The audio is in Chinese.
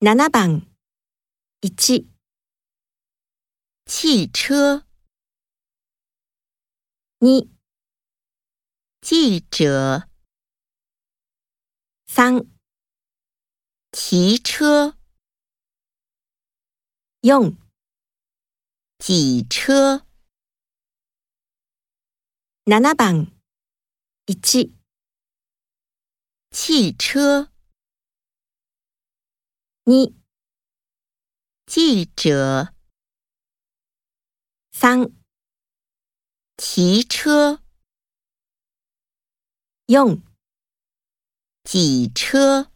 7番1汽车、2记者、3骑车、4挤车、7番1汽车、2记者、三。骑车、用。挤车。